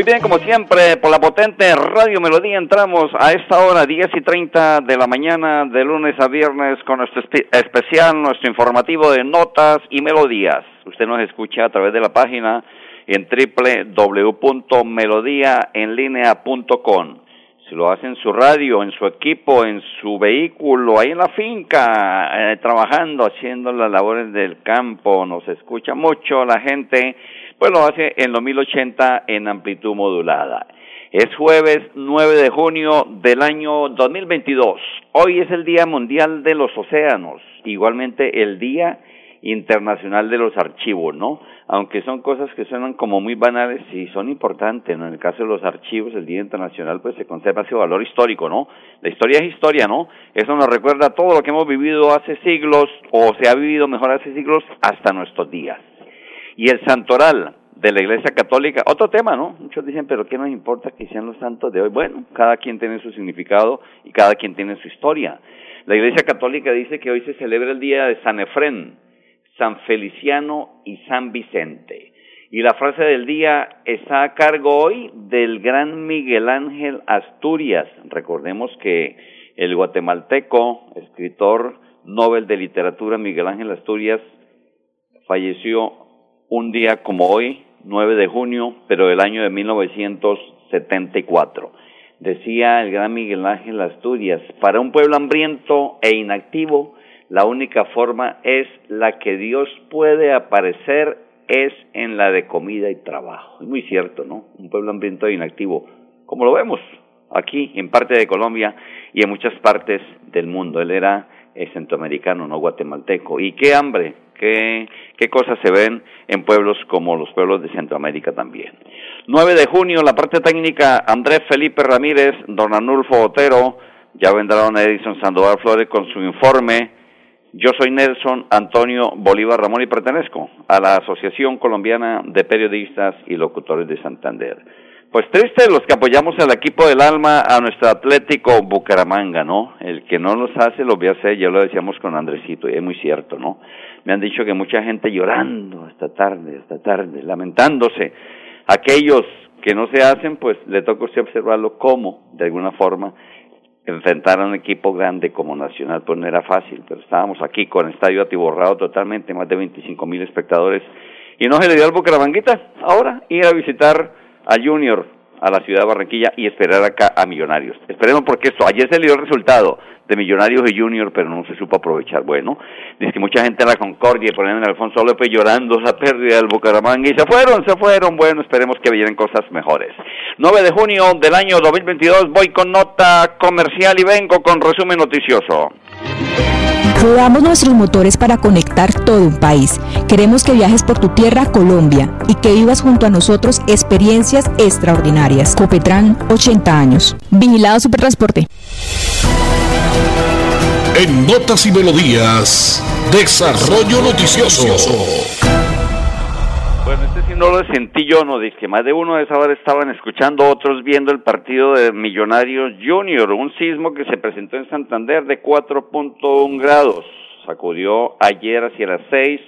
Muy bien, como siempre, por la potente Radio Melodía entramos a esta hora, 10 y 30 de la mañana, de lunes a viernes, con nuestro especial, nuestro informativo de notas y melodías. Usted nos escucha a través de la página en www.melodiaenlinea.com. Si lo hace en su radio, en su equipo, en su vehículo, ahí en la finca, eh, trabajando, haciendo las labores del campo, nos escucha mucho la gente, pues lo hace en los 1080 en amplitud modulada. Es jueves 9 de junio del año 2022. Hoy es el Día Mundial de los Océanos, igualmente el Día Internacional de los Archivos, ¿no? Aunque son cosas que suenan como muy banales y son importantes, ¿no? En el caso de los archivos, el Día Internacional, pues se conserva ese valor histórico, ¿no? La historia es historia, ¿no? Eso nos recuerda todo lo que hemos vivido hace siglos, o se ha vivido mejor hace siglos, hasta nuestros días. Y el santoral de la Iglesia Católica, otro tema, ¿no? Muchos dicen, pero ¿qué nos importa que sean los santos de hoy? Bueno, cada quien tiene su significado y cada quien tiene su historia. La Iglesia Católica dice que hoy se celebra el día de San Efrén, San Feliciano y San Vicente. Y la frase del día está a cargo hoy del gran Miguel Ángel Asturias. Recordemos que el guatemalteco, escritor Nobel de Literatura Miguel Ángel Asturias, falleció un día como hoy, 9 de junio, pero del año de 1974. Decía el gran Miguel Ángel Asturias, para un pueblo hambriento e inactivo, la única forma es la que Dios puede aparecer es en la de comida y trabajo. Es muy cierto, ¿no? Un pueblo hambriento e inactivo, como lo vemos aquí en parte de Colombia y en muchas partes del mundo. Él era centroamericano, no guatemalteco. Y qué hambre, qué, cosas se ven en pueblos como los pueblos de Centroamérica también. 9 de junio, la parte técnica, Andrés Felipe Ramírez, don Anulfo Otero, ya vendrá don Edison Sandoval Flores con su informe yo soy Nelson Antonio Bolívar Ramón y pertenezco a la Asociación Colombiana de Periodistas y Locutores de Santander. Pues triste los que apoyamos al equipo del alma, a nuestro Atlético Bucaramanga, ¿no? El que no los hace lo voy a hacer, ya lo decíamos con Andresito, y es muy cierto, ¿no? Me han dicho que mucha gente llorando esta tarde, esta tarde, lamentándose. Aquellos que no se hacen, pues le toca usted observarlo como, de alguna forma, enfrentar a un equipo grande como Nacional, pues no era fácil, pero estábamos aquí con el estadio atiborrado totalmente, más de 25 mil espectadores, y no se le dio al Bucaramanguita ahora ir a visitar a Junior a la ciudad de Barranquilla y esperar acá a Millonarios. Esperemos porque esto, ayer se le dio el resultado de Millonarios y Junior, pero no se supo aprovechar. Bueno, dice que mucha gente en la Concordia y ponen a Alfonso López llorando la pérdida del Bucaramanga y se fueron, se fueron. Bueno, esperemos que vienen cosas mejores. 9 de junio del año 2022 voy con nota comercial y vengo con resumen noticioso. Rodamos nuestros motores para conectar todo un país. Queremos que viajes por tu tierra, Colombia, y que vivas junto a nosotros experiencias extraordinarias. Copetran, 80 años. Vigilado Supertransporte. En Notas y Melodías, Desarrollo Noticioso. No lo sentí yo, no, dice que más de uno de esa hora estaban escuchando, otros viendo el partido de Millonarios Junior, un sismo que se presentó en Santander de 4.1 grados, sacudió ayer hacia las 6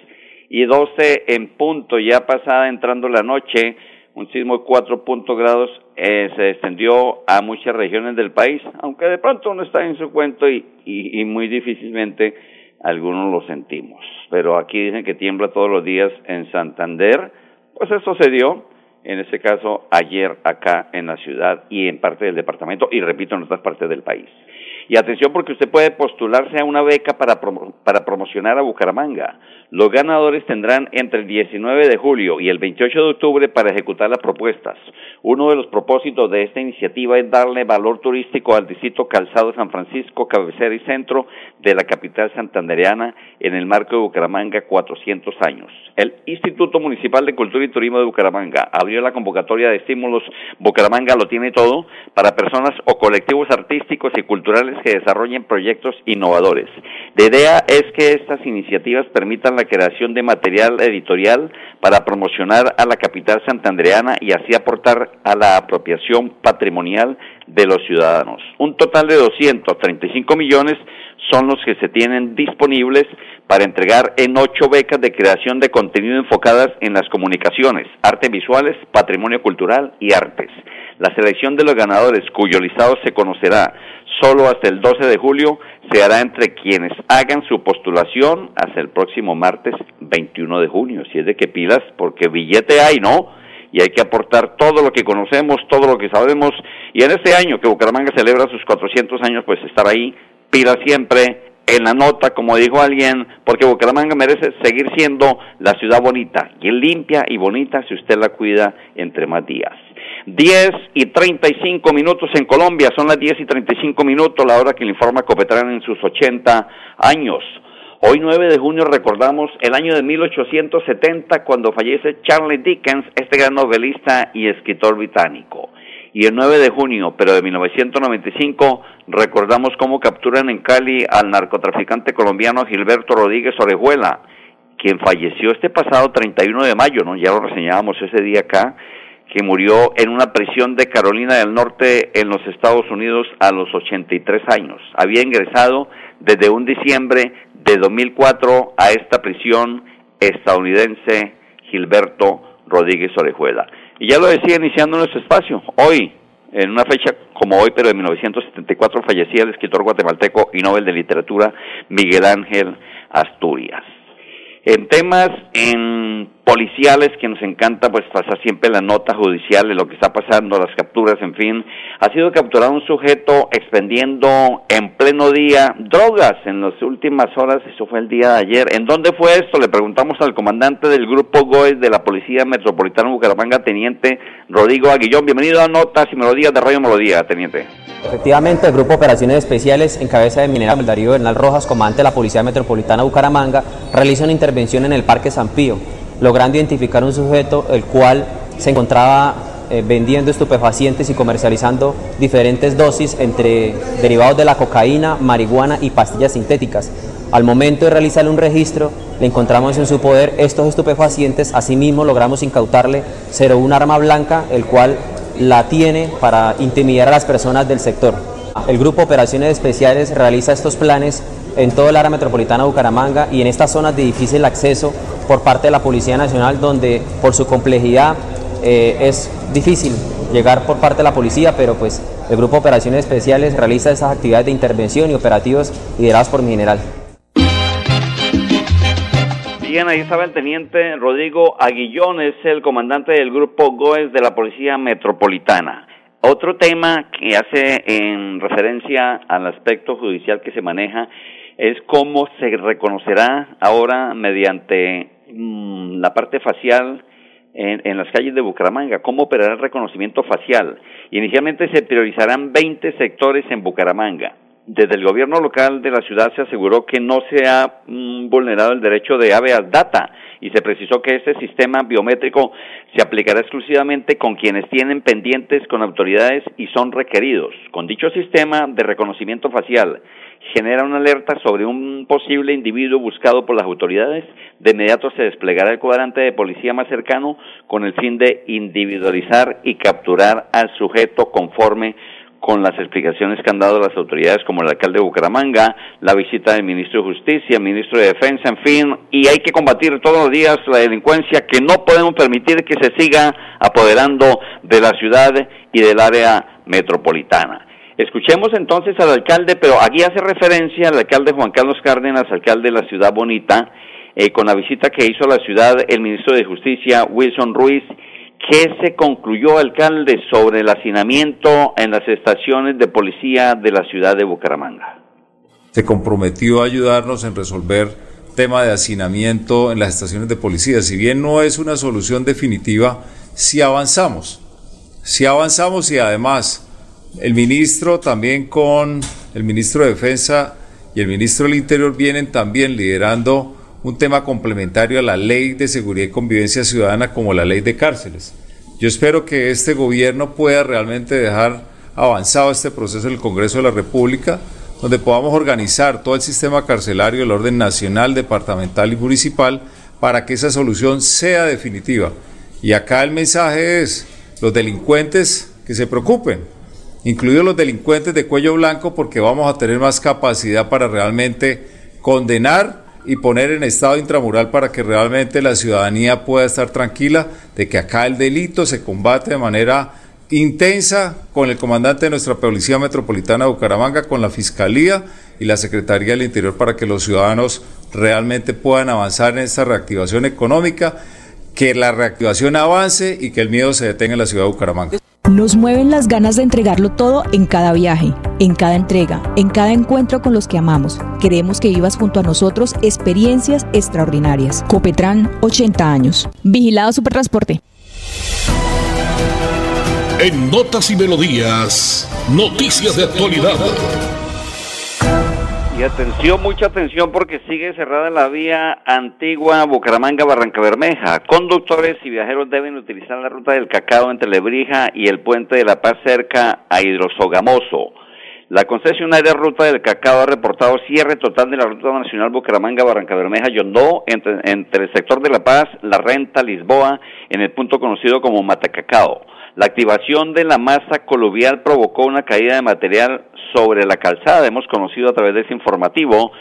y 12 en punto, ya pasada entrando la noche, un sismo de 4 grados eh, se extendió a muchas regiones del país, aunque de pronto uno está en su cuento y muy difícilmente algunos lo sentimos. Pero aquí dicen que tiembla todos los días en Santander, pues eso se dio, en este caso, ayer acá en la ciudad y en parte del departamento, y repito, en otras partes del país. Y atención porque usted puede postularse a una beca para, para promocionar a Bucaramanga. Los ganadores tendrán entre el 19 de julio y el 28 de octubre para ejecutar las propuestas. Uno de los propósitos de esta iniciativa es darle valor turístico al distrito Calzado San Francisco, cabecera y centro de la capital santandereana en el marco de Bucaramanga 400 años. El Instituto Municipal de Cultura y Turismo de Bucaramanga abrió la convocatoria de estímulos Bucaramanga lo tiene todo para personas o colectivos artísticos y culturales que desarrollen proyectos innovadores. La idea es que estas iniciativas permitan la creación de material editorial para promocionar a la capital santandreana y así aportar a la apropiación patrimonial de los ciudadanos. Un total de 235 millones son los que se tienen disponibles para entregar en ocho becas de creación de contenido enfocadas en las comunicaciones, artes visuales, patrimonio cultural y artes. La selección de los ganadores, cuyo listado se conocerá solo hasta el 12 de julio, se hará entre quienes hagan su postulación hasta el próximo martes 21 de junio. Si es de que pilas, porque billete hay, ¿no? Y hay que aportar todo lo que conocemos, todo lo que sabemos. Y en este año que Bucaramanga celebra sus 400 años, pues estar ahí, pila siempre en la nota, como dijo alguien, porque Bucaramanga merece seguir siendo la ciudad bonita, y limpia y bonita si usted la cuida entre más días. 10 y 35 minutos en Colombia, son las 10 y 35 minutos, la hora que le informa Copetrán en sus 80 años. Hoy 9 de junio recordamos el año de 1870 cuando fallece Charles Dickens, este gran novelista y escritor británico. Y el 9 de junio, pero de 1995, recordamos cómo capturan en Cali al narcotraficante colombiano Gilberto Rodríguez Orejuela, quien falleció este pasado 31 de mayo, ¿no? Ya lo reseñábamos ese día acá, que murió en una prisión de Carolina del Norte en los Estados Unidos a los 83 años. Había ingresado desde un diciembre de 2004 a esta prisión estadounidense Gilberto Rodríguez Orejuela. Y ya lo decía iniciando nuestro espacio, hoy, en una fecha como hoy, pero en 1974, fallecía el escritor guatemalteco y Nobel de Literatura Miguel Ángel Asturias. En temas en policiales que nos encanta pues pasar siempre la nota judicial de lo que está pasando, las capturas, en fin, ha sido capturado un sujeto expendiendo en pleno día drogas en las últimas horas, eso fue el día de ayer. ¿En dónde fue esto? Le preguntamos al comandante del grupo GOES de la Policía Metropolitana Bucaramanga, teniente Rodrigo Aguillón. Bienvenido a Notas y Melodías de Radio Melodía, teniente. Efectivamente, el Grupo Operaciones Especiales, en cabeza de Mineral Darío Bernal Rojas, comandante de la Policía Metropolitana Bucaramanga, realiza una intervención en el Parque San Pío, logrando identificar un sujeto el cual se encontraba eh, vendiendo estupefacientes y comercializando diferentes dosis entre derivados de la cocaína, marihuana y pastillas sintéticas. Al momento de realizarle un registro, le encontramos en su poder estos estupefacientes, asimismo logramos incautarle un arma blanca, el cual la tiene para intimidar a las personas del sector. El Grupo Operaciones Especiales realiza estos planes en todo el área metropolitana de Bucaramanga y en estas zonas de difícil acceso por parte de la Policía Nacional, donde por su complejidad eh, es difícil llegar por parte de la policía, pero pues el Grupo Operaciones Especiales realiza esas actividades de intervención y operativos liderados por mi general. Bien, ahí estaba el teniente Rodrigo Aguillón, es el comandante del grupo GOES de la Policía Metropolitana. Otro tema que hace en referencia al aspecto judicial que se maneja es cómo se reconocerá ahora mediante mm, la parte facial en, las calles de Bucaramanga, cómo operará el reconocimiento facial. Inicialmente se priorizarán 20 sectores en Bucaramanga desde el gobierno local de la ciudad se aseguró que no se ha mm, vulnerado el derecho de habeas data y se precisó que este sistema biométrico se aplicará exclusivamente con quienes tienen pendientes con autoridades y son requeridos. Con dicho sistema de reconocimiento facial genera una alerta sobre un posible individuo buscado por las autoridades, de inmediato se desplegará el cuadrante de policía más cercano con el fin de individualizar y capturar al sujeto conforme con las explicaciones que han dado las autoridades como el alcalde de Bucaramanga, la visita del ministro de Justicia, el ministro de Defensa, en fin, y hay que combatir todos los días la delincuencia que no podemos permitir que se siga apoderando de la ciudad y del área metropolitana. Escuchemos entonces al alcalde, pero aquí hace referencia al alcalde Juan Carlos Cárdenas, alcalde de la ciudad bonita, eh, con la visita que hizo a la ciudad el ministro de Justicia, Wilson Ruiz, ¿Qué se concluyó, alcalde, sobre el hacinamiento en las estaciones de policía de la ciudad de Bucaramanga? Se comprometió a ayudarnos en resolver tema de hacinamiento en las estaciones de policía. Si bien no es una solución definitiva, sí avanzamos. Sí avanzamos y además el ministro también con el ministro de Defensa y el ministro del Interior vienen también liderando un tema complementario a la ley de seguridad y convivencia ciudadana como la ley de cárceles. Yo espero que este gobierno pueda realmente dejar avanzado este proceso en el Congreso de la República, donde podamos organizar todo el sistema carcelario, el orden nacional, departamental y municipal, para que esa solución sea definitiva. Y acá el mensaje es, los delincuentes que se preocupen, incluidos los delincuentes de cuello blanco, porque vamos a tener más capacidad para realmente condenar y poner en estado intramural para que realmente la ciudadanía pueda estar tranquila de que acá el delito se combate de manera intensa con el comandante de nuestra Policía Metropolitana de Bucaramanga, con la Fiscalía y la Secretaría del Interior para que los ciudadanos realmente puedan avanzar en esta reactivación económica, que la reactivación avance y que el miedo se detenga en la ciudad de Bucaramanga. Nos mueven las ganas de entregarlo todo en cada viaje, en cada entrega, en cada encuentro con los que amamos. Queremos que vivas junto a nosotros experiencias extraordinarias. Copetran, 80 años. Vigilado Supertransporte. En Notas y Melodías, noticias de actualidad. Atención, mucha atención porque sigue cerrada la vía antigua Bucaramanga-Barranca Bermeja. Conductores y viajeros deben utilizar la ruta del cacao entre Lebrija y el puente de La Paz cerca a Hidrosogamoso. La concesionaria Ruta del Cacao ha reportado cierre total de la Ruta Nacional Bucaramanga-Barranca Bermeja Yondó entre, entre el sector de La Paz, La Renta, Lisboa, en el punto conocido como Matacacao. La activación de la masa coluvial provocó una caída de material sobre la calzada. Hemos conocido a través de ese informativo.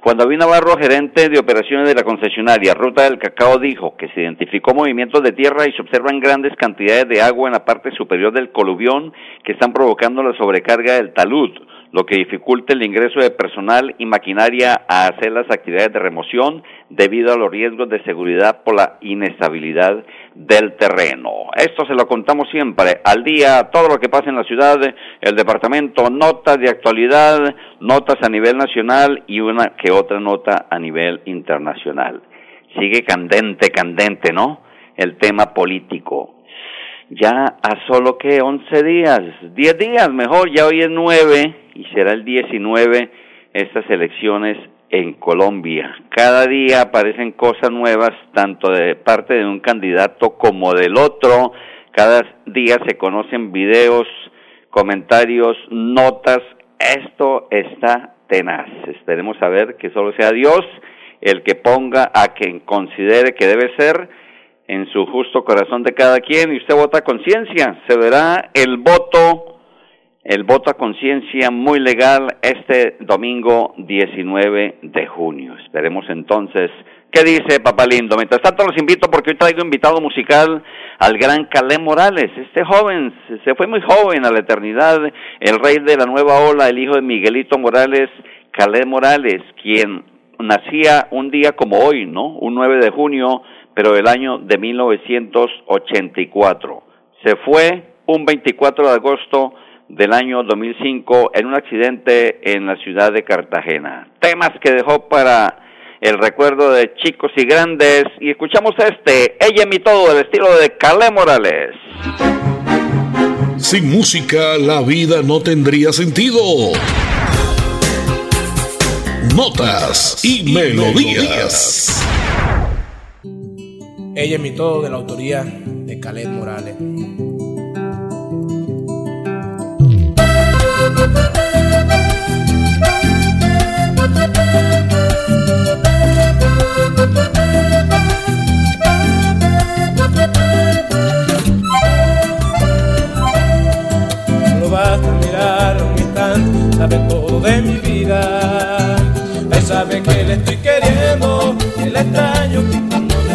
Juan David Navarro, gerente de operaciones de la concesionaria Ruta del Cacao, dijo que se identificó movimientos de tierra y se observan grandes cantidades de agua en la parte superior del coluvión que están provocando la sobrecarga del talud lo que dificulta el ingreso de personal y maquinaria a hacer las actividades de remoción debido a los riesgos de seguridad por la inestabilidad del terreno. Esto se lo contamos siempre al día, todo lo que pasa en la ciudad, el departamento, notas de actualidad, notas a nivel nacional y una que otra nota a nivel internacional. Sigue candente, candente, ¿no? El tema político ya a solo que 11 días, 10 días mejor, ya hoy es 9 y será el 19 estas elecciones en Colombia. Cada día aparecen cosas nuevas, tanto de parte de un candidato como del otro. Cada día se conocen videos, comentarios, notas. Esto está tenaz. Esperemos a ver que solo sea Dios el que ponga a quien considere que debe ser en su justo corazón de cada quien y usted vota conciencia. Se verá el voto, el voto a conciencia muy legal este domingo 19 de junio. Esperemos entonces. ¿Qué dice Papá Lindo? Mientras tanto los invito porque hoy traigo invitado musical al gran Calé Morales. Este joven se fue muy joven a la eternidad, el rey de la nueva ola, el hijo de Miguelito Morales, Calé Morales, quien nacía un día como hoy, ¿no? Un 9 de junio pero del año de 1984. Se fue un 24 de agosto del año 2005 en un accidente en la ciudad de Cartagena. Temas que dejó para el recuerdo de chicos y grandes y escuchamos este, Ella mi todo, del estilo de Calé Morales. Sin música la vida no tendría sentido. Notas y, melodías. Ella es mi todo de la autoría de Caled Morales. No basta mirar un instante, sabe todo de mi vida. Él sabe que le estoy queriendo, que le extraño,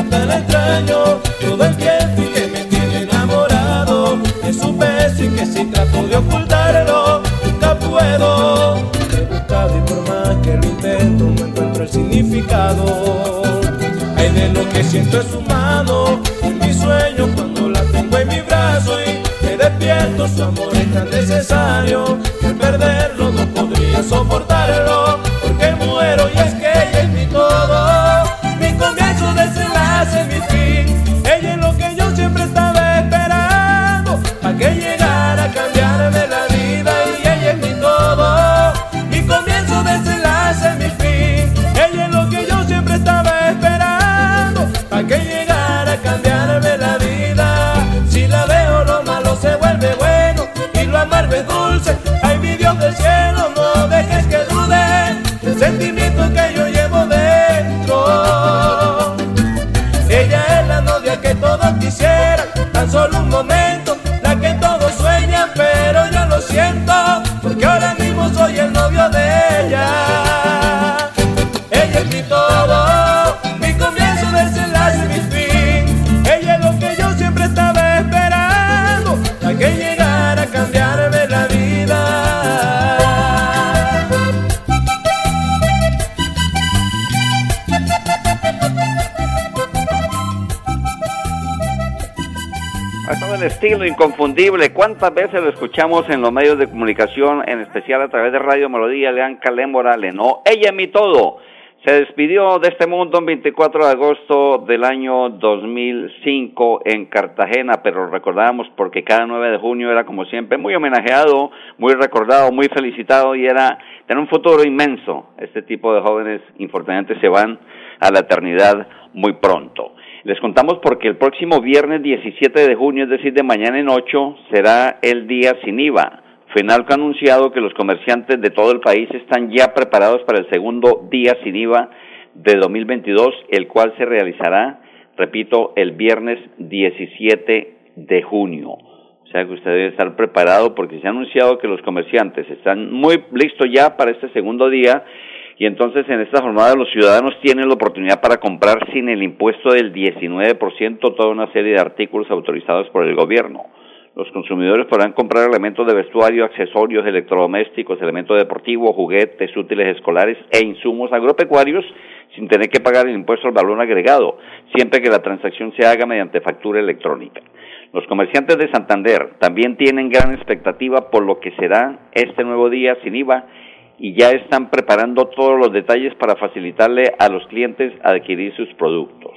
tan todo el tiempo y que me tiene enamorado. De su beso y que si trato de ocultarlo nunca puedo. He buscado y por más que lo intento no encuentro el significado. Hay de lo que siento es humano. En mi sueño cuando la tengo cierto, su amor es tan necesario que perderlo no podría soportarlo, dulce. Ay mi Dios del cielo, no estilo inconfundible. ¿Cuántas veces lo escuchamos en los medios de comunicación, en especial a través de Radio Melodía, Lean Calémbora, no Ella es mi todo. Se despidió de este mundo el 24 de agosto del año 2005 en Cartagena, pero recordábamos porque cada 9 de junio era como siempre muy homenajeado, muy recordado, muy felicitado y era tener un futuro inmenso. Este tipo de jóvenes infortunadamente se van a la eternidad muy pronto. Les contamos porque el próximo viernes 17 de junio, es decir, de mañana en 8, será el día sin IVA. FENALCO ha anunciado que los comerciantes de todo el país están ya preparados para el segundo día sin IVA de 2022, el cual se realizará, repito, el viernes 17 de junio. O sea que usted debe estar preparado porque se ha anunciado que los comerciantes están muy listos ya para este segundo día y entonces en esta jornada los ciudadanos tienen la oportunidad para comprar sin el impuesto del 19% toda una serie de artículos autorizados por el gobierno. Los consumidores podrán comprar elementos de vestuario, accesorios, electrodomésticos, elementos deportivos, juguetes, útiles escolares e insumos agropecuarios sin tener que pagar el impuesto al valor agregado, siempre que la transacción se haga mediante factura electrónica. Los comerciantes de Santander también tienen gran expectativa por lo que será este nuevo día sin IVA y ya están preparando todos los detalles para facilitarle a los clientes adquirir sus productos.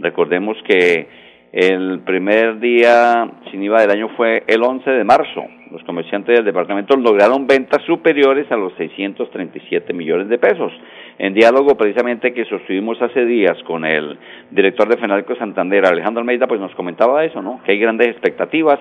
Recordemos que el primer día sin IVA del año fue el 11 de marzo. Los comerciantes del departamento lograron ventas superiores a los 637 millones de pesos. En diálogo precisamente que sostuvimos hace días con el director de Fenalco Santander, Alejandro Almeida, pues nos comentaba eso, ¿no? Que hay grandes expectativas,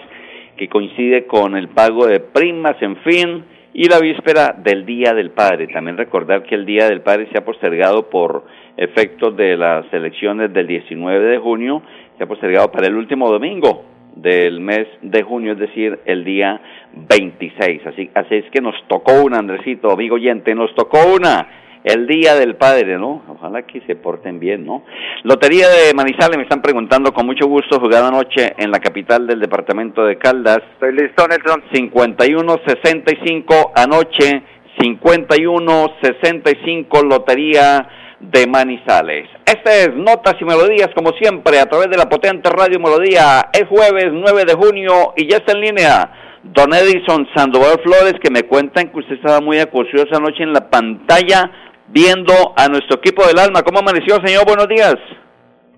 que coincide con el pago de primas, en fin, y la víspera del Día del Padre. También recordar que el Día del Padre se ha postergado por efectos de las elecciones del 19 de junio, se ha postergado para el último domingo del mes de junio, es decir, el día 26. Así, así es que nos tocó una, Andresito, amigo oyente, nos tocó una el Día del Padre, ¿no? Ojalá que se porten bien, ¿no? Lotería de Manizales, me están preguntando con mucho gusto, jugada anoche en la capital del departamento de Caldas. Estoy listo, Nelson. 51-65 anoche, 51-65 Lotería de Manizales. Este es Notas y Melodías, como siempre, a través de la potente Radio Melodía. Es jueves 9 de junio y ya está en línea Don Edison Sandoval Flores, que me cuentan que usted estaba muy acucioso anoche en la pantalla viendo a nuestro equipo del alma. ¿Cómo amaneció, señor? Buenos días.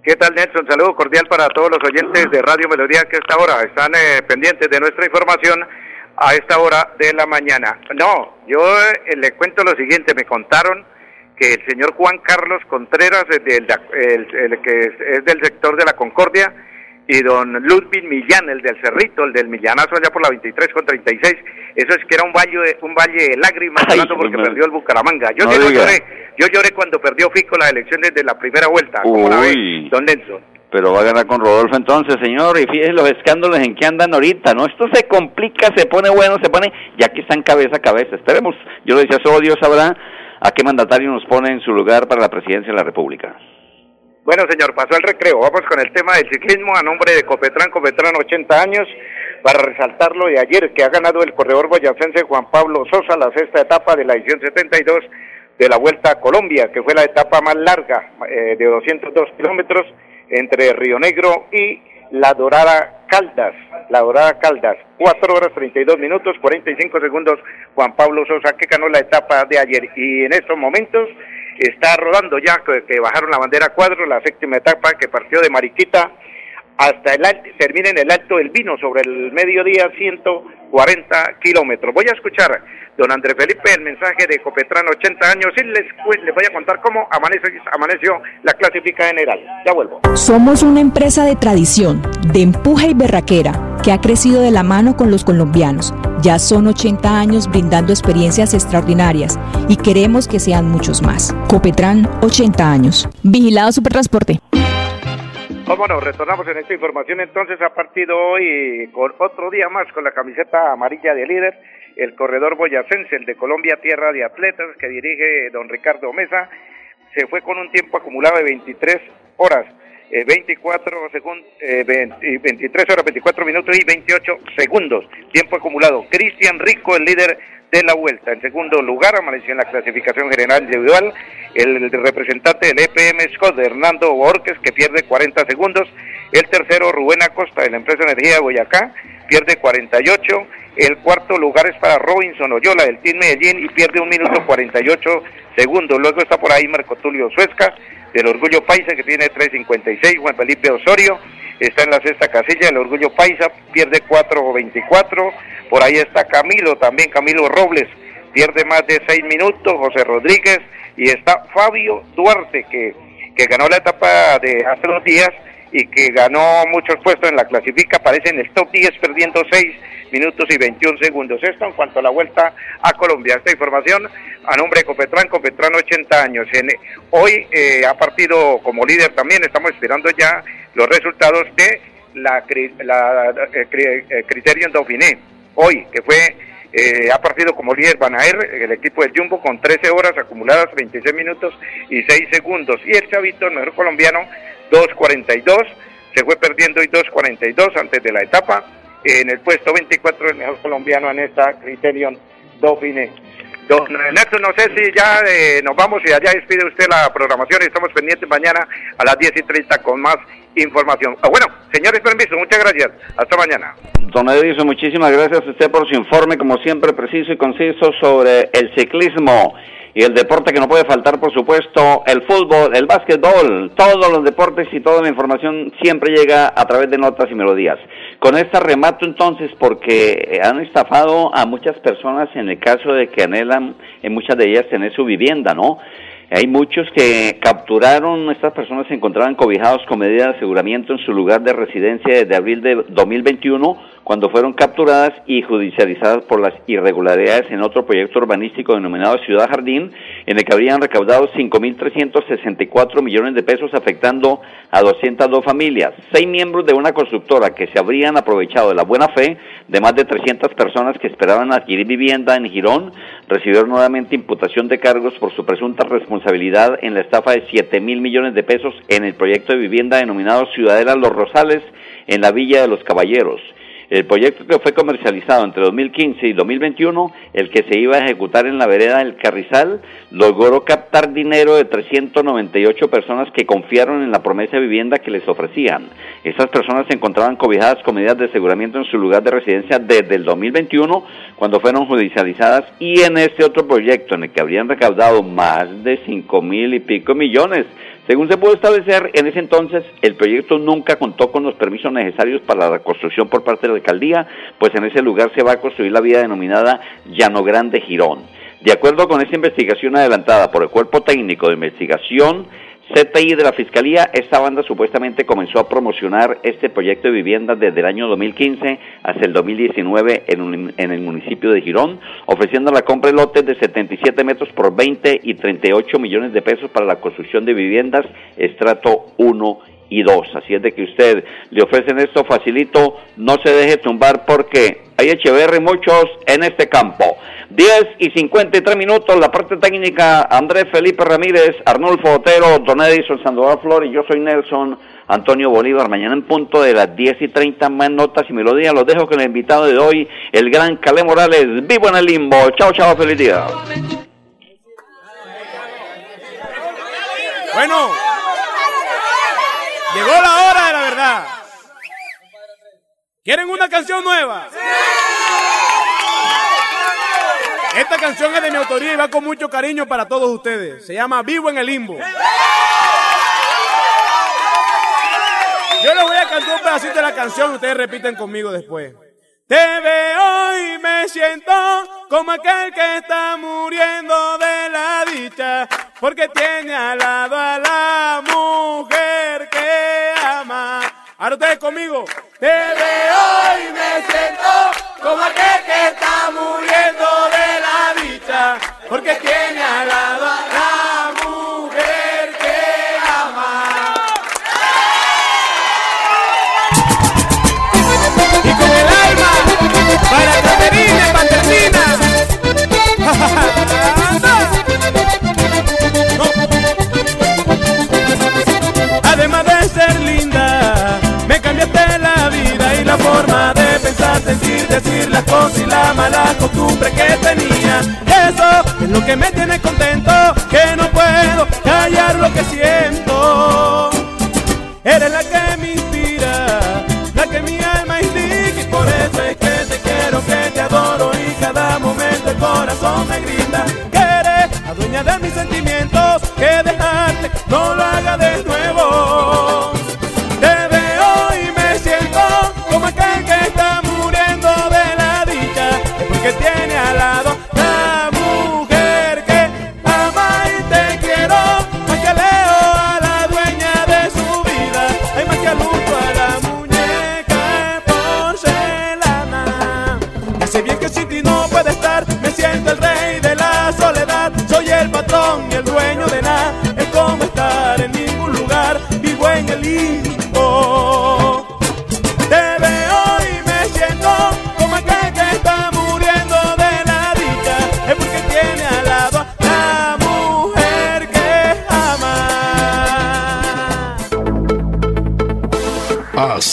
¿Qué tal, Nelson? Saludo cordial para todos los oyentes de Radio Melodía que a esta hora están eh, pendientes de nuestra información a esta hora de la mañana. No, yo eh, le cuento lo siguiente, me contaron que el señor Juan Carlos Contreras, el, del- el- el que es del sector de la Concordia, y don Ludwig Millán, el del Cerrito, el del Millanazo allá por la 23 con 36, eso es que era un valle de, un valle de lágrimas Ay, porque perdió el Bucaramanga. Yo No sí lloré, yo lloré cuando perdió Fico las elecciones de la primera vuelta. ¿Cómo la ve, Uy. don Nelson? Pero va a ganar con Rodolfo entonces, señor. Y fíjese los escándalos en que andan ahorita, ¿no? Esto se complica, se pone bueno, se pone, ya que están cabeza a cabeza. Esperemos, yo le decía, solo Dios sabrá a qué mandatario nos pone en su lugar para la presidencia de la República. Bueno, señor, pasó el recreo. Vamos con el tema del ciclismo a nombre de Copetran, Copetran 80 años, para resaltar lo de ayer que ha ganado el corredor boyacense Juan Pablo Sosa la sexta etapa de la edición 72 de la Vuelta a Colombia, que fue la etapa más larga eh, de 202 kilómetros entre Río Negro y La Dorada, Caldas, la Dorada Caldas, 4 horas 32 minutos 45 segundos, Juan Pablo Sosa que ganó la etapa de ayer y en estos momentos está rodando ya que, bajaron la bandera cuadro, la séptima etapa que partió de Mariquita hasta el termina en el Alto del Vino sobre el mediodía 140 kilómetros. Voy a escuchar don Andrés Felipe el mensaje de Copetrán 80 años y les, les voy a contar cómo amaneció, amaneció la clasifica general. Ya vuelvo. Somos una empresa de tradición, de empuje y berraquera, que ha crecido de la mano con los colombianos. Ya son 80 años brindando experiencias extraordinarias y queremos que sean muchos más. Copetrán 80 años. Vigilado Supertransporte. Cómo no, retornamos en esta información entonces a partido hoy con otro día más con la camiseta amarilla de líder, el corredor boyacense, el de Colombia Tierra de Atletas que dirige don Ricardo Mesa, se fue con un tiempo acumulado de 23 horas, 24 segundos, 23 horas, 24 minutos y 28 segundos, tiempo acumulado. Cristian Rico, el líder de la vuelta. En segundo lugar, amaneció en la clasificación general individual el representante del EPM Scott, Hernando Borges, que pierde 40 segundos. El tercero, Rubén Acosta, de la empresa Energía de Boyacá, pierde 48. El cuarto lugar es para Robinson Oyola, del Team Medellín, y pierde un minuto 48 segundos. Luego está por ahí Marco Tulio Suesca, del Orgullo Paisa, que tiene 3.56. Juan Felipe Osorio está en la sexta casilla, el Orgullo Paisa, pierde 4.24. Por ahí está Camilo, también Camilo Robles, pierde más de 6 minutos. José Rodríguez y está Fabio Duarte, que, que ganó la etapa de hace dos días y que ganó muchos puestos en la clasifica, aparece en el top 10 perdiendo 6 minutos y 21 segundos. Esto en cuanto a la vuelta a Colombia. Esta información a nombre de Copetrán, Copetrán 80 años. En, hoy eh, ha partido como líder también, estamos esperando ya los resultados de la, la eh, eh, Criterion Dauphiné. Hoy, que fue eh, ha partido como líder Banaer, el equipo del Jumbo, con 13 horas acumuladas, 26 minutos y 6 segundos. Y el Chavito, el mejor colombiano, 2.42. Se fue perdiendo y 2.42 antes de la etapa. En el puesto 24, el mejor colombiano en esta Criterion Dauphiné. Don Nelson, no sé si ya eh, nos vamos y allá despide usted la programación estamos pendientes mañana a las 10 y 30 con más información. Ah, bueno, señores, permiso, muchas gracias. Hasta mañana. Don Edison, muchísimas gracias a usted por su informe, como siempre, preciso y conciso sobre el ciclismo y el deporte que no puede faltar, por supuesto, el fútbol, el básquetbol, todos los deportes y toda la información siempre llega a través de notas y melodías. Con esta remato entonces porque han estafado a muchas personas en el caso de que anhelan en muchas de ellas tener su vivienda, ¿no? Hay muchos que capturaron, estas personas se encontraban cobijados con medida de aseguramiento en su lugar de residencia desde abril de 2021 cuando fueron capturadas y judicializadas por las irregularidades en otro proyecto urbanístico denominado Ciudad Jardín, en el que habrían recaudado 5.364 millones de pesos afectando a 202 familias. Seis miembros de una constructora que se habrían aprovechado de la buena fe de más de 300 personas que esperaban adquirir vivienda en Girón recibieron nuevamente imputación de cargos por su presunta responsabilidad en la estafa de 7 mil millones de pesos en el proyecto de vivienda denominado Ciudadela Los Rosales en la Villa de los Caballeros. El proyecto que fue comercializado entre 2015 y 2021, el que se iba a ejecutar en la vereda del Carrizal, logró captar dinero de 398 personas que confiaron en la promesa de vivienda que les ofrecían. Estas personas se encontraban cobijadas con medidas de aseguramiento en su lugar de residencia desde el 2021, cuando fueron judicializadas, y en este otro proyecto en el que habrían recaudado más de 5 mil y pico millones según se pudo establecer, en ese entonces el proyecto nunca contó con los permisos necesarios para la construcción por parte de la alcaldía, pues en ese lugar se va a construir la vía denominada Llano Grande Girón. De acuerdo con esta investigación adelantada por el Cuerpo Técnico de Investigación, CTI de la Fiscalía, esta banda supuestamente comenzó a promocionar este proyecto de vivienda desde el año 2015 hasta el 2019 en, en el municipio de Girón, ofreciendo la compra de lotes de 77 metros por 20 y 38 millones de pesos para la construcción de viviendas estrato 1 y 2. Así es de que usted le ofrecen esto facilito, no se deje tumbar porque hay HBR muchos en este campo. 10 y 53 minutos, la parte técnica, Andrés Felipe Ramírez, Arnulfo Otero, Don Edison Sandoval Flores, yo soy Nelson Antonio Bolívar. Mañana en punto de las 10 y 30 más notas y melodías. Los dejo con el invitado de hoy, el gran Calé Morales, vivo en el limbo. Chao, chao, feliz día. Bueno, llegó la hora de la verdad. ¿Quieren una canción nueva? Esta canción es de mi autoría y va con mucho cariño para todos ustedes. Se llama Vivo en el Limbo. Yo les voy a cantar un pedacito de la canción ustedes repiten conmigo después. Te veo y me siento como aquel que está muriendo de la dicha, porque tiene al lado a la mujer. Ahora ustedes conmigo. Te veo y me siento como aquel que está muriendo de la dicha, porque tiene al lado costumbre que tenía. Eso es lo que me tiene